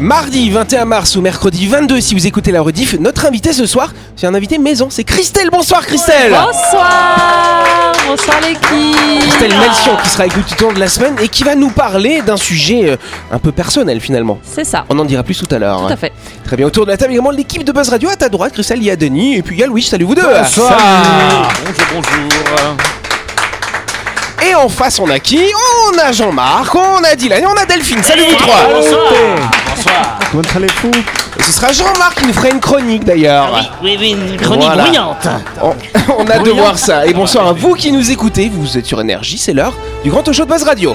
Mardi 21 mars ou mercredi 22 si vous écoutez la rediff, notre invité ce soir, c'est un invité maison, c'est Christelle. Bonsoir Christelle Bonsoir Bonsoir l'équipe Christelle Melchion qui sera écoutée tout au long de la semaine et qui va nous parler d'un sujet euh, un peu personnel finalement. C'est ça, On en dira plus tout à l'heure. tout à fait. Très bien, autour de la table également l'équipe de Buzz Radio à ta droite, Christelle, il y a Denis et puis il y a Louis, salut vous deux Bonjour, bonjour. Et en face on a qui? On a Jean-Marc, on a Dylan et on a Delphine, salut vous trois Bonsoir. Bonsoir. Comment allez-vous Et ce sera Jean-Marc qui nous fera une chronique d'ailleurs. Oui, oui, oui, une chronique Voilà. bruyante. On, on a de voir ça. Et bonsoir à vous qui nous écoutez. Vous êtes sur Énergie, c'est l'heure du grand show de Buzz Radio.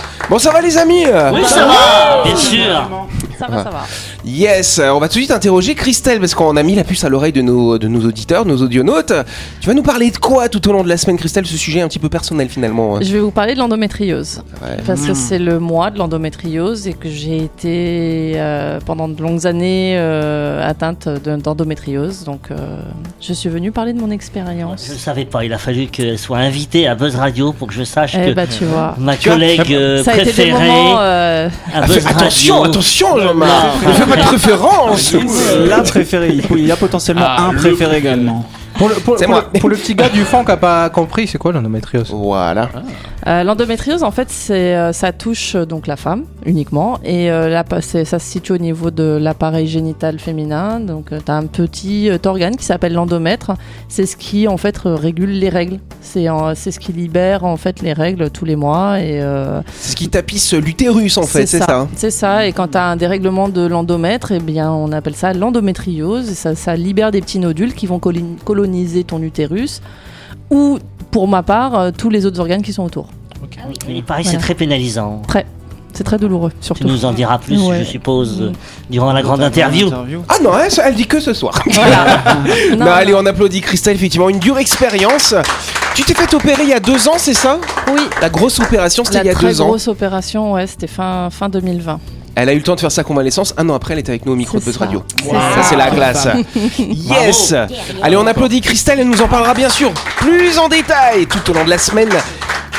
Bon, ça va les amis? Oui, ça va, bien sûr. Ça va, ça va. Yes, on va tout de suite interroger Christelle parce qu'on a mis la puce à l'oreille de nos, de nos auditeurs, nos audionautes. Tu vas nous parler de quoi tout au long de la semaine, Christelle? Ce sujet un petit peu personnel finalement. Je vais vous parler de l'endométriose. Ouais. Parce que c'est le mois de l'endométriose et que j'ai été euh, pendant de longues années euh, atteinte de- d'endométriose. Donc euh, je suis venue parler de mon expérience. Je ne savais pas, il a fallu qu'elle soit invitée à Buzz Radio pour que je sache Eh que bah tu vois. ma collègue Ça a été des préférée moments. à attention, attention, Jean-Marc. De préférence. La préférée, il y a potentiellement Ah, un préféré également. Pour le, pour, C'est pour moi. le- pour le petit gars du fond qui a pas compris, c'est quoi l'endométriose Voilà. Euh, L'endométriose, en fait, c'est, euh, ça touche euh, donc la femme uniquement, et euh, là, ça se situe au niveau de l'appareil génital féminin. Donc, tu as un petit euh, organe qui s'appelle l'endomètre. C'est ce qui, en fait, régule les règles. C'est, en- c'est ce qui libère en fait les règles tous les mois. Et euh, C'est ce qui tapisse l'utérus en fait, c'est ça. hein. C'est ça. Et quand tu as un dérèglement de l'endomètre, eh bien, on appelle ça l'endométriose. Et ça, ça libère des petits nodules qui vont coloni- coloniser ton utérus, ou pour ma part, euh, tous les autres organes qui sont autour. Il paraît que Voilà. c'est très pénalisant. C'est très douloureux, Tu surtout. nous en diras plus, Ouais. je suppose, euh, durant la grande interview. Ah non, elle, elle dit que ce soir. Non, Non, allez, on applaudit Christelle, effectivement, une dure expérience. Tu t'es fait opérer il y a deux ans, c'est ça? Oui, La grosse opération, c'était la il y a très deux ans. grosse opération, ouais, c'était fin, fin 2020. Elle a eu le temps de faire sa convalescence. Un an après, elle était avec nous au micro de Buzz. Radio. C'est Ça, c'est la classe. yes Allez, on applaudit Christelle, elle nous en parlera bien sûr plus en détail tout au long de la semaine.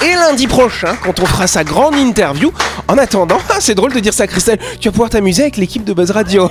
Et lundi prochain, quand on fera sa grande interview. En attendant, c'est drôle de dire ça, Christelle, tu vas pouvoir t'amuser avec l'équipe de Buzz Radio.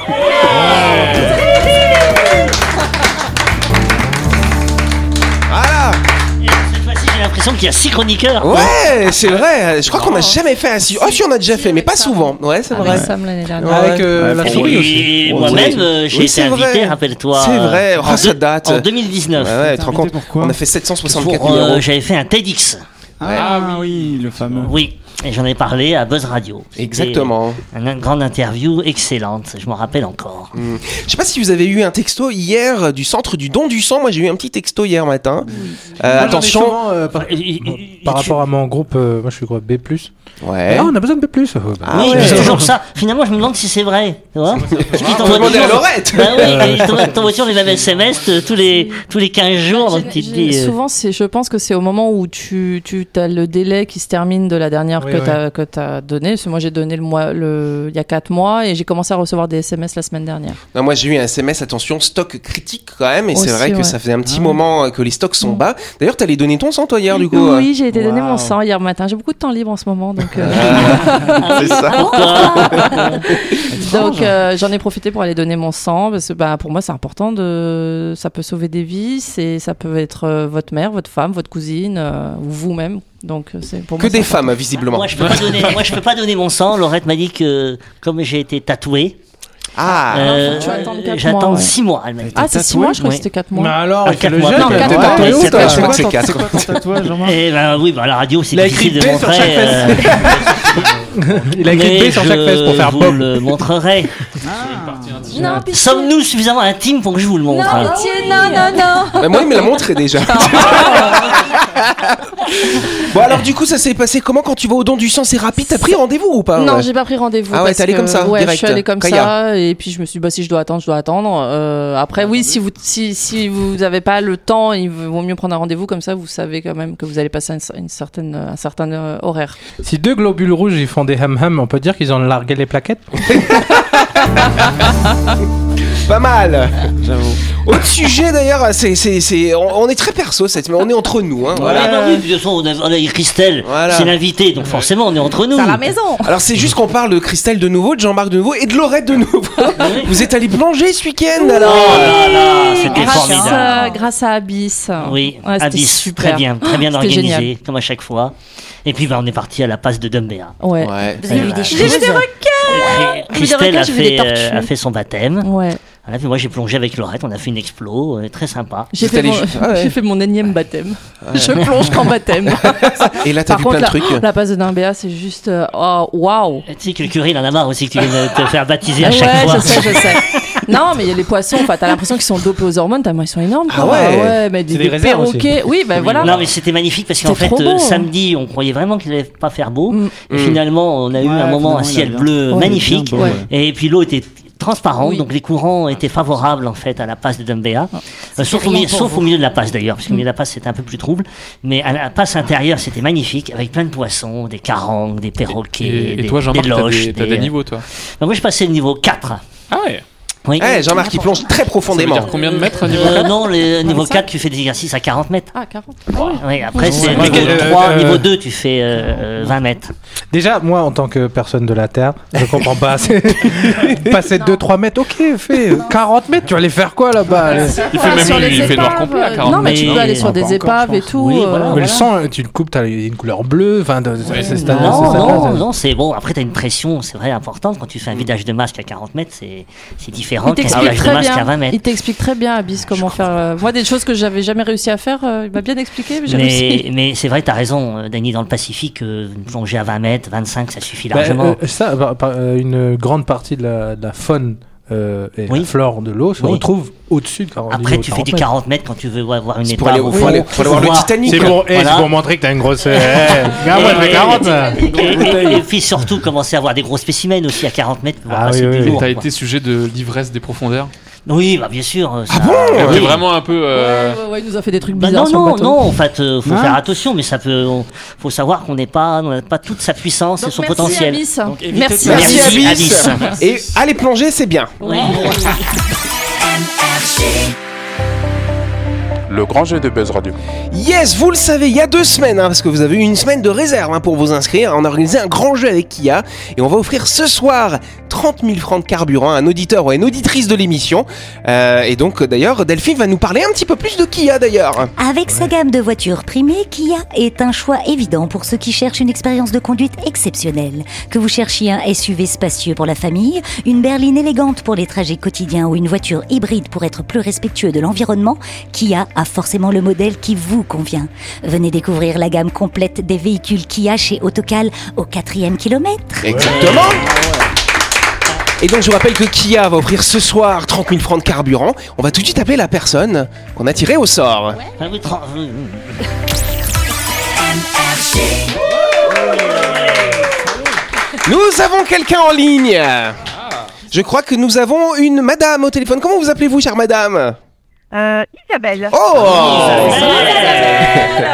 L'impression qu'il y a six chroniqueurs. Ouais, c'est vrai. Je crois qu'on n'a jamais fait ainsi. Oh, si, on a déjà fait, mais pas souvent. Ouais, c'est vrai. Avec Sam l'année dernière. Avec euh, la Et souris aussi. puis, moi-même, euh, j'ai Oui, été c'est invité, vrai. rappelle-toi. C'est vrai. euh, Oh, en ça deux- date. En 2019. Ouais, ouais, tu te rends compte pourquoi On a fait 764 Pour, euh, numéros. J'avais fait un TEDx. Ah oui, le fameux. Oui, et j'en ai parlé à Buzz Radio. Exactement. Une grande interview excellente, je m'en rappelle encore. Je sais pas si vous avez eu un texto hier euh, du centre du don du sang. Moi, j'ai eu un petit texto hier matin. Euh, attention. par, Et- et- et- par tu- rapport à mon groupe, euh, moi je suis groupe B. Ouais. Ah, on a besoin de B. Euh, bah, Ah oui, ouais. c'est toujours ça. Finalement, je me demande si c'est vrai. Tu vois Parce qu'il Faut t'envoie demander à toujours- Laurette. Bah oui, il t'envoie- t'envoie toujours les mêmes SMS euh, tous les, tous les 15 jours. Donc tu te J'ai- dis. euh, Souvent, c'est, je pense que c'est au moment où tu, tu as le délai qui se termine de la dernière Oui, que oui. tu as donné. Parce que moi, j'ai donné le mois, le, il y a 4 mois et j'ai commencé à recevoir des SMS la semaine dernière. Non, moi, j'ai eu un SMS. Attention, stock critique quand même. Et c'est vrai que ouais. ça faisait un petit Ah. moment euh, que les stocks sont Mm. bas. D'ailleurs, t'allais donner ton sang, toi, hier, du coup. euh. Oui, j'ai été donner mon sang hier matin. J'ai beaucoup de temps libre en ce moment, donc. euh, C'est ça. Donc euh, j'en ai profité pour aller donner mon sang parce que bah, pour moi c'est important de ça peut sauver des vies, ça peut être euh, votre mère, votre femme, votre cousine euh, ou vous-même. Donc euh, c'est pour Que moi, des femmes, visiblement. Moi je, peux pas donner, moi, je peux pas donner mon sang. Laurette m'a dit que, comme j'ai été tatoué, Ah. euh, faut que tu attendes quatre j'attends mois, ouais. 6 mois. Elle m'a dit. Ah c'est six mois, je crois que c'était 4 Mais mois. alors, Ah, il fait quatre le mois. geste, Non, il a quatre été mois. tatoué Ouais, je crois que c'est C'est quoi quatre. ton- C'est quoi ton tatouage, Jean-Marc Eh ben oui, bah, à la radio c'est Il a difficile écrit de montrer. chaque euh, Il a écrit mais B sur chaque je fesse pour faire vous Bob. le montrerai. Non, pitié. Sommes-nous suffisamment intimes pour que je vous le montre hein Non, pitié, non, non, non. Bah, moi, il me l'a montré déjà. Bon alors du coup ça s'est passé comment quand tu vas au don du sang? C'est rapide, t'as pris rendez-vous ou pas? Non, ouais j'ai pas pris rendez-vous. Ah ouais, t'es allé comme ça, Ouais, direct. je suis allée comme Kaya. ça. Et puis je me suis dit, bah, si je dois attendre, je dois attendre. Euh, après, oui, si vous, si, si vous avez pas le temps, il vaut mieux prendre un rendez-vous comme ça. Vous savez quand même que vous allez passer une, une certaine, un certain euh, horaire. Si deux globules rouges ils font des ham-ham, on peut dire qu'ils ont largué les plaquettes? Pas mal Autre sujet d'ailleurs, c'est, c'est, c'est, on, on est très perso cette mais on est entre nous. Hein, voilà. Ah bah oui, de toute façon, on a, on a Christelle, Voilà. c'est l'invité, donc forcément on est entre nous. maison. Alors c'est juste qu'on parle de Christelle de nouveau, de Jean-Marc de nouveau et de Laurette de nouveau. Vous êtes allé plonger ce week-end Oh alors là là, c'était Grâce formidable. à, grâce à Abyss. Oui, Ouais, c'était Abyss, super. très bien, très bien C'était organisé, génial. comme à chaque fois. Et puis bah, on est parti à la passe de Dumbéa. Ouais. Ouais. Vous avez vu des J'ai choses Et Christelle requins, a j'ai vu des fait, euh, tortues. a fait son baptême. Ouais. Voilà, puis moi j'ai plongé avec Laurette, on a fait une explo, euh, très sympa. J'ai fait, mon, ju- ah ouais. j'ai fait mon énième baptême. Je plonge qu'en baptême. Et là t'as vu contre, plein de la, trucs. la passe de Dimbéa, c'est juste. euh, oh, waouh! Tu sais que le curé il en a marre aussi que tu viennes te faire baptiser à Ouais, chaque fois. je sais, je sais. Non, mais il y a les poissons, enfin, t'as l'impression qu'ils sont dopés aux hormones, tellement ils sont énormes. Ah quoi. ouais. mais des, des des aussi. perroquets. Oui, ben voilà. Non mais c'était magnifique parce qu'en fait euh, samedi on croyait vraiment qu'il allait pas faire beau Mm. et finalement on a eu un moment un ciel bleu magnifique Ouais. et puis l'eau était transparente Oui. donc les courants étaient favorables en fait à la passe de Dumbéa Euh, sauf, au, milieu, sauf au de la passe d'ailleurs parce qu'au milieu de la passe c'était un peu plus trouble. Mais à la passe intérieure c'était magnifique avec plein de poissons des carangues des perroquets Et, et des, toi, des loches t'as des, des euh, niveaux, toi? Bah, moi je passais le niveau 4 Ah ouais oui Eh, Jean-Marc il plonge très Ça veut profondément. dire combien de mètres niveau Euh, non, le niveau 25? 4, tu fais des exercices à 40 mètres. Ah, 40. Oui, après, c'est niveau mais, euh, 3, euh, niveau 2, tu fais euh, euh, 20 mètres. Déjà, moi, en tant que personne de la Terre, je comprends pas. C'est- Passer 2-3 mètres, ok, fais 40 mètres, tu vas aller faire quoi là-bas Il fait Ah, sur même les il fait noir complet à euh, 40 Non, mais tu peux aller sur Ah, des épaves et tout. Oui, euh. Mais le sang, tu le coupes, t'as une couleur bleue. Enfin, de- c'est- c'est- c'est- Non, c'est- non, c'est- non, c'est bon. Après, tu as une pression, c'est vrai, importante. Quand tu fais un vidage de masque à 40 mètres, c'est c'est différent Il qu'un t'explique très bien. 20 mètres. Il t'explique très bien, Abyss, comment faire. euh, Moi, des choses que j'avais jamais réussi à faire, euh, il m'a bien expliqué, mais c'est vrai, tu as raison, euh, Dany, dans le Pacifique, euh, une plongée à 20 mètres, 25, ça suffit Bah, largement. euh, ça, bah, euh, une grande partie de la, de la faune euh, et Oui. la flore de l'eau se Oui. retrouve au-dessus de 40 Après, niveau tu fais du 40 mètres. 40 mètres quand tu veux voir une C'est étape. pour aller, au faut fond. aller, faut aller voir le. Titanic. C'est pour, eh, Voilà. pour montrer que t'as une grosse. Eh, regarde-moi, je fais 40 là. Et, et- et puis surtout, commencer à avoir des gros spécimens aussi à 40 mètres. Ah oui, oui, T'as été sujet de l'ivresse des profondeurs? Oui, bah bien sûr. euh, ça- bon T'es oui. vraiment un peu. euh, Ouais, ouais, ouais, il nous a fait des trucs Bah bizarres non, sur le non, bateau. non, en fait, euh, faut Hein faire attention, mais ça peut. on- faut savoir qu'on n'est pas, on n'a pas toute sa puissance Donc, et son merci, potentiel. Évitez Merci, Merci. Abyss. Et aller plonger c'est bien. Oui. Le grand jeu de Buzz Radio. Yes, vous le savez, il y a deux semaines, hein, parce que vous avez eu une semaine de réserve hein, pour vous inscrire. On a organisé un grand jeu avec Kia et on va offrir ce soir 30 000 francs de carburant à un auditeur ou à une auditrice de l'émission. Euh, et donc, d'ailleurs, Delphine va nous parler un petit peu plus de Kia d'ailleurs. Avec sa gamme de voitures primées, Kia est un choix évident pour ceux qui cherchent une expérience de conduite exceptionnelle. Que vous cherchiez un SUV spacieux pour la famille, une berline élégante pour les trajets quotidiens ou une voiture hybride pour être plus respectueux de l'environnement, Kia a forcément le modèle qui vous convient. Venez découvrir la gamme complète des véhicules Kia chez Autocal au quatrième kilomètre. Exactement. Et donc je vous rappelle que Kia va offrir ce soir 30 000 francs de carburant. On va tout de suite appeler la personne qu'on a tirée au sort. Ah Nous avons quelqu'un en ligne. Je crois que nous avons une madame au téléphone. Comment vous appelez-vous, chère madame? Euh, Isabelle. Oh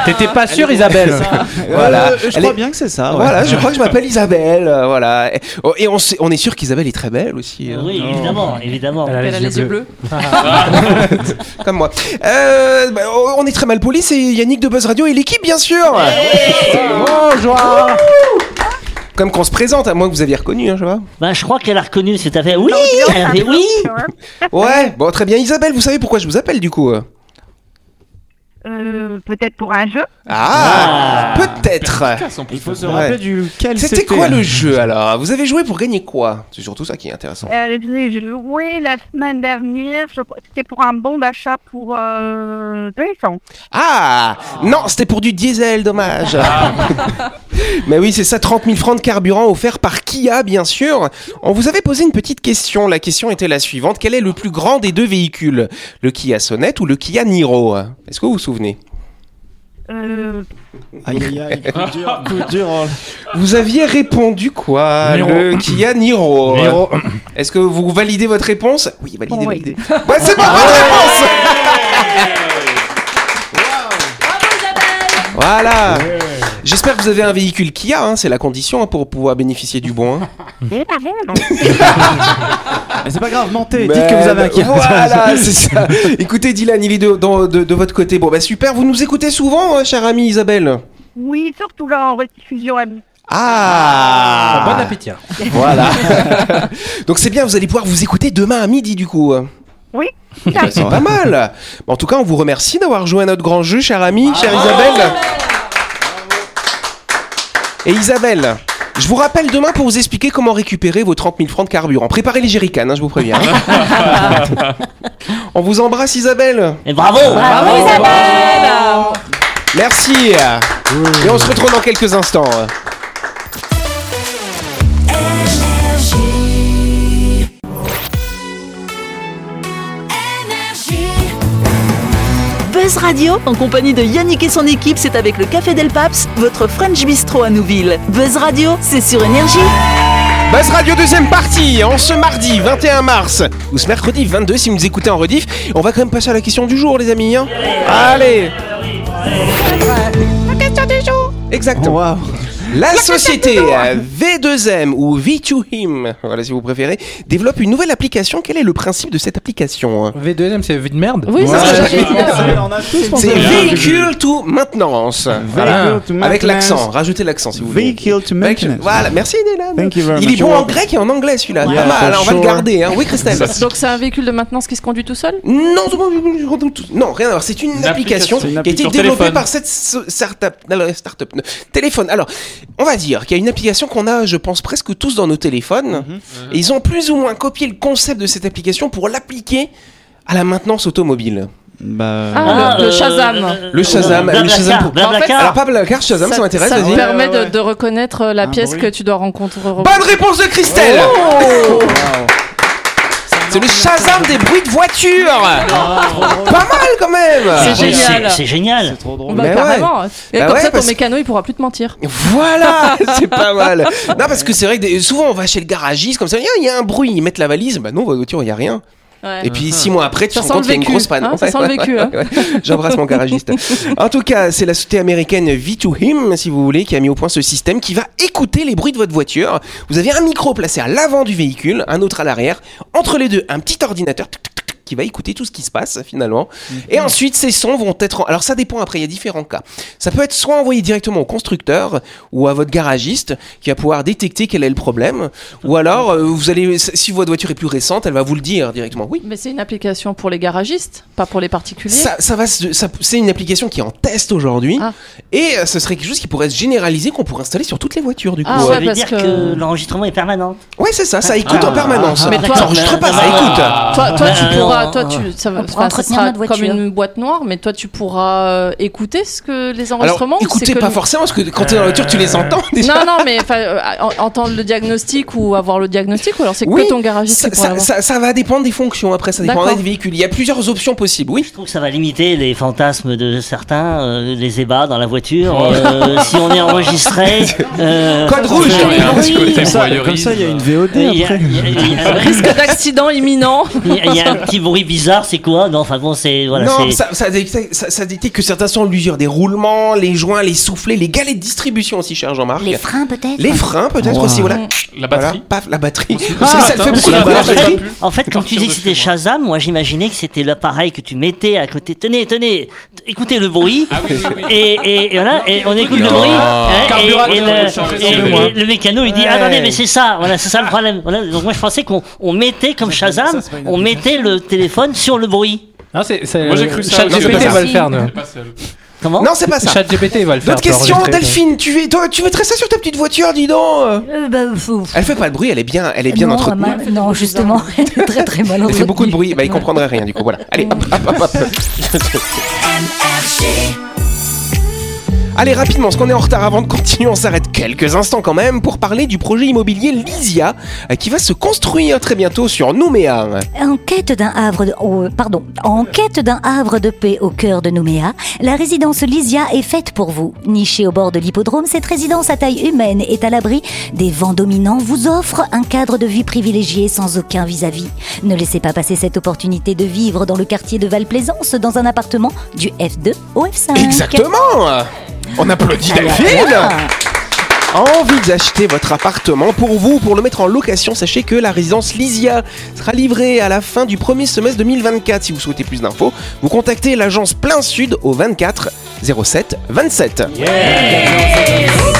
T'étais pas sûr, Isabelle Voilà. Euh, je Elle crois est- bien que c'est ça. ouais. Voilà, je crois que je m'appelle Isabelle. euh, voilà. Et, oh, et on, sait- on est sûr qu'Isabelle est très belle aussi. hein. Oui, évidemment, évidemment. Elle a Elle a les yeux bleus. Comme moi. Euh, bah, oh, on est très mal poli, c'est Yannick de Buzz Radio et l'équipe, bien sûr. Bonjour Comme qu'on se présente, à moins que vous aviez reconnu, hein, je vois. Bah, je crois qu'elle a reconnu, c'est à fait. Oui, elle oui. Ouais, bon, très bien. Isabelle, vous savez pourquoi je vous appelle du coup euh? Euh, Peut-être pour un jeu. Ah, peut-être. Il faut se Ouais. rappeler du quel C'était quoi le jeu alors Vous avez joué pour gagner quoi? C'est surtout ça qui est intéressant. Euh, J'ai joué la semaine dernière. je- C'était pour un bon d'achat pour euh, 200. Ah Non, c'était pour du diesel, dommage. Mais oui, c'est ça, 30 000 francs de carburant offert par Kia, bien sûr. On vous avait posé une petite question. La question était la suivante. Quel est le plus grand des deux véhicules? Le Kia Sonet ou le Kia Niro? Est-ce que vous vous souvenez? Euh, Aïe aïe aïe, coup dur, coup dur. oh. Vous aviez répondu quoi Niro. Le Kia Niro. Niro. Est-ce que vous validez votre réponse? Oui, validez, Oui. validez. Bah, c'est pas votre réponse Voilà J'espère que vous avez un véhicule Kia, hein, c'est la condition hein, pour pouvoir bénéficier du bon. hein. c'est pas vrai, non. Mais c'est pas grave, mentez, Mais dites que vous avez un Kia. Voilà, c'est ça. Écoutez, Dylan, il est de, dans- de- de votre côté. Bon, bah super, vous nous écoutez souvent, hein, chère amie Isabelle Oui, surtout là en rediffusion. elle- Ah Bon appétit. hein. Voilà. Donc c'est bien, vous allez pouvoir vous écouter demain à midi du coup. Oui. C'est pas mal. En tout cas, on vous remercie d'avoir joué à notre grand jeu, chère amie, chère Isabelle. Et Isabelle, je vous rappelle demain pour vous expliquer comment récupérer vos 30 000 francs de carburant. Préparez les jerrycans, hein, je vous préviens. on vous embrasse, Isabelle. Et bravo Merci. Et on se retrouve dans quelques instants. Buzz Radio, en compagnie de Yannick et son équipe, c'est avec le Café Del Paps, votre French Bistro à Nouville. Buzz Radio, c'est sur Énergie. Buzz Radio deuxième partie, en ce mardi 21 mars, ou ce mercredi 22 si vous nous écoutez en rediff. On va quand même passer à la question du jour les amis. hein. Allez La question du jour Exactement. La société euh, V2M ou V2Him, voilà si vous préférez, développe une nouvelle application. Quel est le principe de cette application hein? V2M, c'est vie de merde? Oui, c'est j'allais c'est- ça. véhicule to maintenance. Vehicle to Avec maintenance. l'accent, rajoutez l'accent si vous voulez. Vehicle to maintenance. Voilà, merci Dylan. Thank you very Il est bon en grec et en anglais celui-là. Yeah, Pas mal, for hein, on va le garder. Hein. Oui Christelle Donc c'est un véhicule de maintenance qui se conduit tout seul? Non, non, rien à voir. C'est une, Une application, application. C'est une qui a été développée téléphone. par cette startup, startup, téléphone. Alors, on va dire qu'il y a une application qu'on a, je pense, presque tous dans nos téléphones. Et ils ont plus ou moins copié le concept de cette application pour l'appliquer à la maintenance automobile. Bah. Ah, le, le euh, Shazam. euh, Le Shazam, Blablacar, le Shazam pour- Blablacar. Alors, pas Blablacar, Shazam, ça, m'intéresse, ça te permet Ouais, ouais, de, de reconnaître euh, la Un pièce bruit. que tu dois rencontrer. Bonne réponse de Christelle Waouh. C'est le Shazam des bruits de voiture Pas mal quand même C'est C'est- génial. C'est génial. C'est trop drôle. Bah, Mais ouais. carrément. Et Bah comme ouais, ça, ton parce- mécano, il pourra plus te mentir. Voilà, c'est pas mal. Non, parce que c'est vrai que souvent on va chez le garagiste comme ça, il y a un bruit, ils mettent la valise, bah non, votre voiture, il y a rien. Ouais. Et puis six mois après, tu Ça te sent rends compte le qu'il y a une grosse panne. hein, ça sent le vécu, hein. J'embrasse mon garagiste. En tout cas, c'est la société américaine V2Him, si vous voulez, qui a mis au point ce système qui va écouter les bruits de votre voiture. Vous avez un micro placé à l'avant du véhicule, un autre à l'arrière. Entre les deux, un petit ordinateur tic, tic, tic, qui va écouter tout ce qui se passe finalement. Et ensuite, ces sons vont être... en- Alors ça dépend après, il y a différents cas. Ça peut être soit envoyé directement au constructeur ou à votre garagiste qui va pouvoir détecter quel est le problème. Ou alors, euh, vous allez, si votre voiture est plus récente, elle va vous le dire directement. Oui, Mais c'est une application pour les garagistes, pas pour les particuliers. ça, ça va, ça- c'est une application qui est en test aujourd'hui, Ah. et euh, ce serait quelque chose qui pourrait se généraliser, qu'on pourrait installer sur toutes les voitures du coup. Ah Euh, ouais, Ça veut parce dire que- que, l'enregistrement est permanent. ouais, c'est ça, ça écoute Ah. en permanence. Mais toi- ça enregistre pas, ça Ah. écoute. Toi, toi, tu non, pourras, toi, tu, ça va, ça sera comme voiture. une boîte noire, mais toi, tu pourras euh, écouter ce que les enregistrements. que pas forcément, parce que quand t'es dans la voiture, tu les entends déjà. Non, non, mais euh, en- entendre le diagnostic ou avoir le diagnostic, ou alors c'est Oui, que ton garagiste Ça, qui ça, l'avoir. ça- ça va dépendre des fonctions après, ça dépendra des véhicules. Il y a plusieurs options possibles, oui. Je trouve que ça va limiter les fantasmes de certains, euh, les ébats dans la voiture. euh, si on est enregistré. euh, Code rouge. euh, Il y a un petit oui. côté Comme ça, il y a une VOD Risque d'accident imminent. il y a- il y a un petit bruit bizarre, c'est quoi Non, enfin bon, c'est. Voilà, non, ça, ça, détecte- ça, ça détecte que certains sont l'usure des roulements, les joints, les soufflets, les galets de distribution aussi, cher Jean-Marc. Les freins peut-être Les freins peut-être Wow. aussi, voilà. La Voilà, batterie. paf, la batterie. Ah, Parce que ça le fait beaucoup la la batterie. batterie. En fait, quand tu dis que c'était. Shazam, moi j'imaginais que c'était l'appareil que tu mettais à côté. Tenez, tenez, écoutez le bruit. Ah oui, oui, oui. Et, voilà, et on écoute le bruit. et- le, mécano il dit attendez mais c'est ça, voilà c'est ça le problème. Voilà, donc moi je pensais qu'on on mettait comme Shazam, on mettait le téléphone sur le bruit. Non, c'est, Moi, j'ai cru ça. Va ça. le faire. Comment Non, c'est pas ça. Chat GPT va le faire. D'autres questions, Delphine Tu, veux- toi, tu mettrais ça sur ta petite voiture, dis donc Euh, bah, faut- Elle fait pas de bruit, elle est bien, elle est bien non, entretenue. ma- non, justement, elle est très très mal Elle fait entretenue. beaucoup de bruit, bah il comprendrait rien du coup, voilà. Allez, hop, hop, hop, hop. Allez, rapidement, parce qu'on est en retard avant de continuer, on s'arrête quelques instants quand même pour parler du projet immobilier Lysia euh, qui va se construire très bientôt sur Nouméa. En quête d'un havre de, oh, pardon, en quête d'un havre de paix au cœur de Nouméa, la résidence Lysia est faite pour vous. Nichée au bord de l'hippodrome, cette résidence à taille humaine est à l'abri des vents dominants, vous offre un cadre de vie privilégié sans aucun vis-à-vis. Ne laissez pas passer cette opportunité de vivre dans le quartier de Val-Plaisance dans un appartement du F2 au F5. Exactement On applaudit Delphine Envie d'acheter votre appartement pour vous, pour le mettre en location, sachez que la résidence Lysia sera livrée à la fin du premier semestre 2024. Si vous souhaitez plus d'infos, vous contactez l'agence Plein Sud au 24 07 27.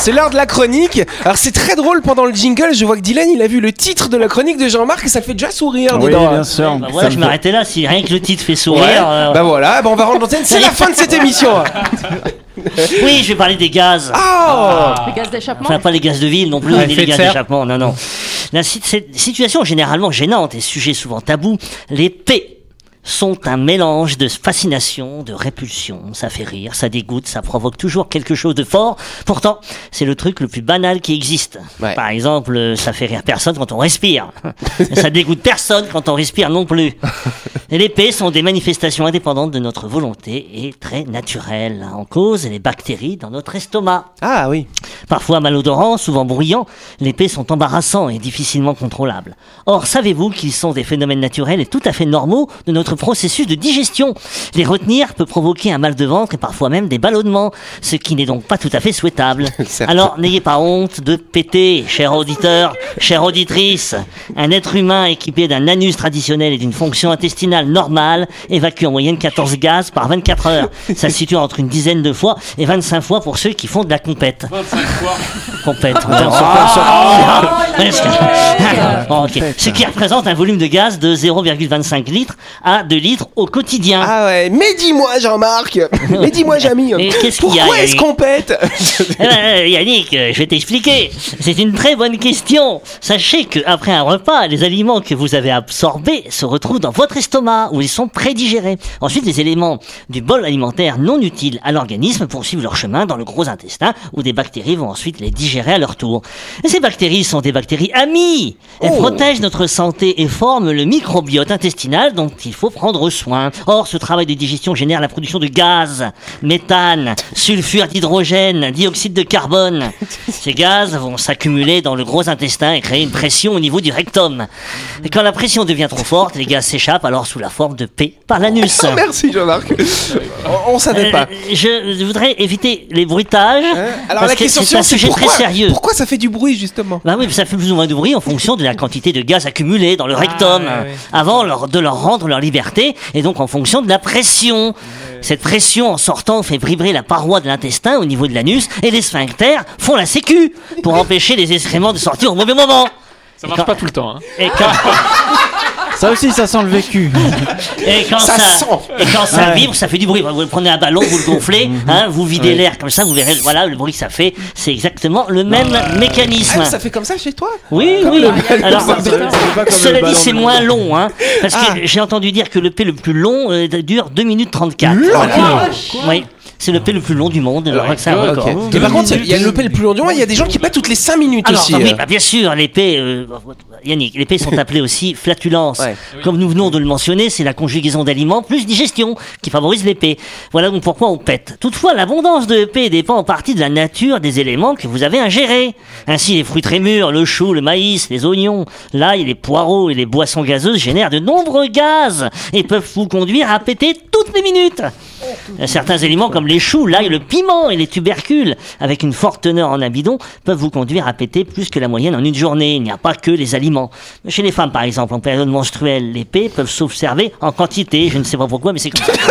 c'est l'heure de la chronique. Alors c'est très drôle pendant le jingle, je vois que Dylan il a vu le titre de la chronique de Jean-Marc et ça fait déjà sourire Oui, dedans. bien sûr. Bah voilà, je fait- m'arrêtais là. Si rien que le titre fait sourire. Ouais. euh, Bah voilà, bah on va rendre l'antenne, c'est la fin de cette émission. Oui, je vais parler des gaz. Oh Les gaz d'échappement Enfin, pas les gaz de ville non plus, Ouais, ni les gaz d'échappement, non, non. La situation généralement gênante et sujet souvent tabou, les P sont un mélange de fascination, de répulsion. Ça fait rire, ça dégoûte, ça provoque toujours quelque chose de fort. Pourtant, c'est le truc le plus banal qui existe. Ouais. Par exemple, ça fait rire personne quand on respire. ça dégoûte personne quand on respire non plus. Les P sont des manifestations indépendantes de notre volonté et très naturelles. En cause, les bactéries dans notre estomac. Ah oui. Parfois malodorants, souvent bruyants, les P sont embarrassants et difficilement contrôlables. Or, savez-vous qu'ils sont des phénomènes naturels et tout à fait normaux de notre processus de digestion Les retenir peut provoquer un mal de ventre et parfois même des ballonnements, ce qui n'est donc pas tout à fait souhaitable. Alors, n'ayez pas honte de péter, cher auditeur, chère auditrice. Un être humain équipé d'un anus traditionnel et d'une fonction intestinale normale évacue en moyenne 14 gaz par 24 heures. Ça se situe entre une dizaine de fois et 25 fois pour ceux qui font de la compète. 25 fois. Compète. Ok. Ce qui représente un volume de gaz de 0,25 litres à 2 litres au quotidien. Ah ouais, mais dis-moi Jean-Marc, mais dis-moi Jamy, Et qu'est-ce qu'il y a, pourquoi est-ce qu'on pète Eh ben, euh, Yannick, euh, je vais t'expliquer. C'est une très bonne question. Sachez qu'après un repas, les aliments que vous avez absorbés se retrouvent dans votre estomac où ils sont prédigérés. Ensuite, les éléments du bol alimentaire non utiles à l'organisme poursuivent leur chemin dans le gros intestin où des bactéries vont ensuite les digérer à leur tour. Et ces bactéries sont des bactéries amies. Elles Oh. protègent notre santé et forment le microbiote intestinal dont il faut prendre soin. Or, ce travail de digestion génère la production de gaz, méthane, sulfure d'hydrogène, dioxyde de carbone. Ces gaz vont s'accumuler dans le gros intestin et créer une pression au niveau du rectum. Et quand la pression devient trop forte, les gaz s'échappent alors sous la forme de P par l'anus. Merci Jean-Marc. On, on savait pas. Euh, je, je voudrais éviter les bruitages Hein Alors parce la que question c'est un sujet pourquoi, très sérieux. pourquoi ça fait du bruit justement Bah oui, ça fait plus ou moins de bruit en fonction de la quantité de gaz accumulé dans le rectum ouais, ouais. avant leur- de leur rendre leur liberté et donc en fonction de la pression. Cette pression en sortant fait vibrer la paroi de l'intestin au niveau de l'anus et les sphincters font la sécu pour empêcher les excréments de sortir au mauvais moment. Ça marche pas tout le temps. Hein. Et quand, Ça aussi, ça sent le vécu. et quand Ça ça, sent. et quand ça Ouais. vibre, ça fait du bruit. Vous prenez un ballon, vous le gonflez, hein, vous videz Ouais. l'air comme ça, vous verrez, voilà le bruit que ça fait. C'est exactement le même mécanisme. Ah, Ça fait comme ça chez toi Oui, Comme oui. le- Alors, Ça pas cela dit, c'est moins long, hein, parce Ah. que j'ai entendu dire que le P le plus long euh, dure 2 minutes 34. Oui, c'est le P le plus long du monde, alors que c'est un record. Et par contre, il y a le P le plus long du monde, il y a des gens qui pètent toutes les 5 minutes Alors, aussi. oui, bah, bien sûr, les P, euh, Yannick, les P sont appelés aussi flatulences. Ouais. Comme nous venons de le mentionner, c'est la conjugaison d'aliments plus digestion qui favorise les P. Voilà donc pourquoi on pète. Toutefois, l'abondance de P dépend en partie de la nature des éléments que vous avez ingérés. Ainsi, les fruits très mûrs, le chou, le maïs, les oignons, l'ail, les poireaux et les boissons gazeuses génèrent de nombreux gaz et peuvent vous conduire à péter toutes les minutes. Certains aliments comme les choux, l'ail, le piment et les tubercules, avec une forte teneur en amidon, peuvent vous conduire à péter plus que la moyenne en une journée. Il n'y a pas que les aliments. Chez les femmes, par exemple, en période menstruelle, les P peuvent s'observer en quantité. Je ne sais pas pourquoi, mais c'est comme ça.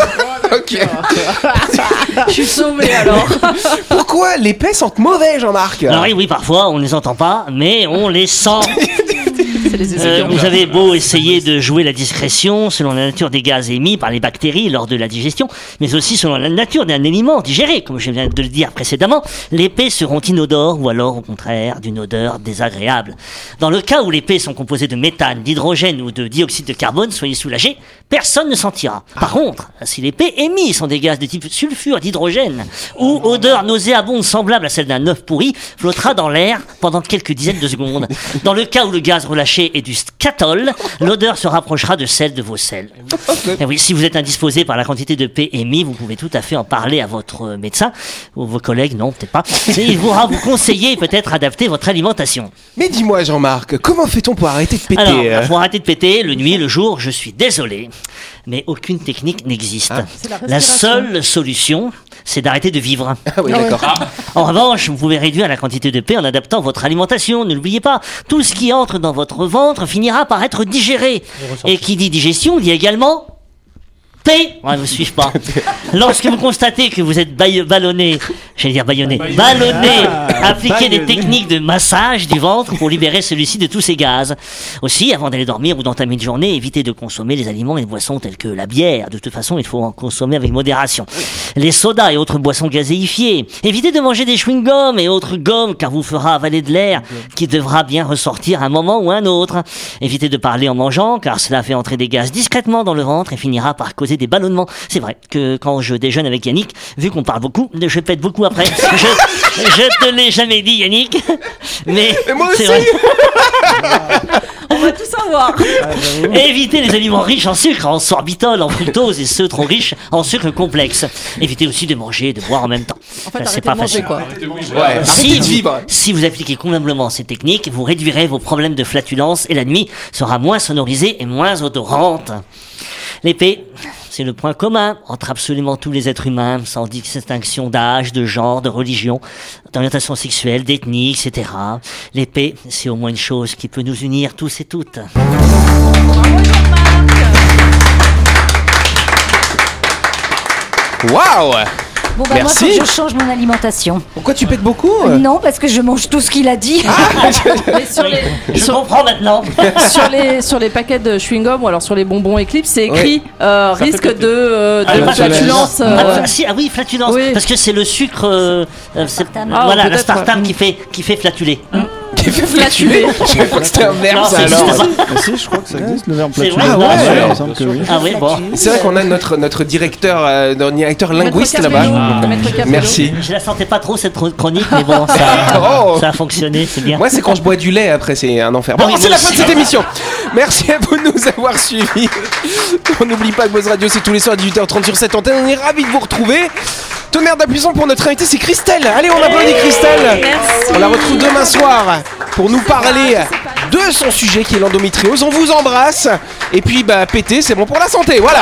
Ok. Je suis sauvée alors. Pourquoi les paix sentent mauvais, Jean-Marc? Alors oui, oui, parfois, on ne les entend pas, mais on les sent. C'est les Euh, vous avez beau essayer de jouer la discrétion selon la nature des gaz émis par les bactéries lors de la digestion, mais aussi selon la nature d'un aliment digéré, comme je viens de le dire précédemment, les P seront inodores ou alors au contraire d'une odeur désagréable. Dans le cas où les P sont composés de méthane, d'hydrogène ou de dioxyde de carbone, soyez soulagés, personne ne sentira. Par contre, si les P émis sont des gaz de type sulfure d'hydrogène ou odeur nauséabonde semblable à celle d'un œuf pourri, flottera dans l'air pendant quelques dizaines de secondes. Dans le cas où le gaz relâché est du scatol, l'odeur se rapprochera de celle de vos selles. Et oui, si vous êtes indisposé par la quantité de P émis, vous pouvez tout à fait en parler à votre euh, médecin ou vos collègues, non, peut-être pas. Et il pourra vous conseiller et peut-être adapter votre alimentation. Mais dis-moi, Jean-Marc, comment fait-on pour arrêter de péter Alors, euh? pour arrêter de péter, le nuit, le jour, je suis désolé, mais aucune technique n'existe. C'est la seule solution, c'est d'arrêter de vivre. Ah oui, d'accord. En revanche, vous pouvez réduire la quantité de paix en adaptant votre alimentation. Ne l'oubliez pas, tout ce qui entre dans votre ventre finira par être digéré. Et qui dit digestion dit également Ouais, ne me suis pas. Lorsque vous constatez que vous êtes ballonné, j'allais dire baillonné, ballonné, appliquez des techniques de massage du ventre pour libérer celui-ci de tous ses gaz. Aussi, avant d'aller dormir ou d'entamer une journée, évitez de consommer les aliments et les boissons tels que la bière. De toute façon, il faut en consommer avec modération. Les sodas et autres boissons gazéifiées. Évitez de manger des chewing-gums et autres gommes car vous fera avaler de l'air qui devra bien ressortir un moment ou un autre. Évitez de parler en mangeant car cela fait entrer des gaz discrètement dans le ventre et finira par causer des ballonnements. C'est vrai que quand je déjeune avec Yannick, vu qu'on parle beaucoup, je pète beaucoup après. Je, je te l'ai jamais dit Yannick, mais, Mais moi c'est aussi. vrai. On va tout savoir. Évitez les aliments riches en sucre, en sorbitol, en fructose et ceux trop riches en sucre complexe. Évitez aussi de manger et de boire en même temps. En fait, Ça, arrêtez de manger, quoi. Ouais, Si de vivre. si vous appliquez convenablement ces techniques, vous réduirez vos problèmes de flatulence et la nuit sera moins sonorisée et moins odorante. L'épée, c'est le point commun entre absolument tous les êtres humains, sans distinction d'âge, de genre, de religion, d'orientation sexuelle, d'ethnie, etc. L'épée, c'est au moins une chose qui peut nous unir tous et toutes. Waouh Bon, bah, Merci. moi, faut que je change mon alimentation. Pourquoi tu pètes beaucoup euh Non, parce que je mange tout ce qu'il a dit. Mais sur les, Je sur, comprends maintenant. sur les, sur les paquets de chewing-gum ou alors sur les bonbons Eclipse, c'est écrit euh, risque de, euh, Ah, le flatulence. Ah, euh, ah, si, ah oui, flatulence. Oui. Parce que c'est le sucre. euh, euh, c'est- Aspartame. Ah, voilà, peut-être, l'aspartame ouais. qui fait, qui fait flatuler. Qui fait flatuler Je savais pas que c'était un verbe ça c'est alors. Ah si, je crois que ça existe, le verbe flatuler. vrai, Ah ouais. Ah oui, bon. C'est vrai qu'on a notre, notre directeur, euh, notre directeur linguiste là-bas. Capello. Merci. Je la sentais pas trop cette chronique, mais bon, ça, Oh. ça a fonctionné, c'est bien. Moi, c'est quand je bois du lait après, c'est un enfer. Bon, Ah c'est la fin de cette émission. Merci à vous de nous avoir suivis. On n'oublie pas que Buzz Radio, c'est tous les soirs à 18h30 sur cette antenne. On est ravis de vous retrouver. Tonnerre d'appuisant pour notre invité, c'est Christelle. Allez, on applaudit Christelle. On la retrouve demain soir pour nous parler de son sujet qui est l'endométriose. On vous embrasse. Et puis, bah, péter, c'est bon pour la santé. Voilà.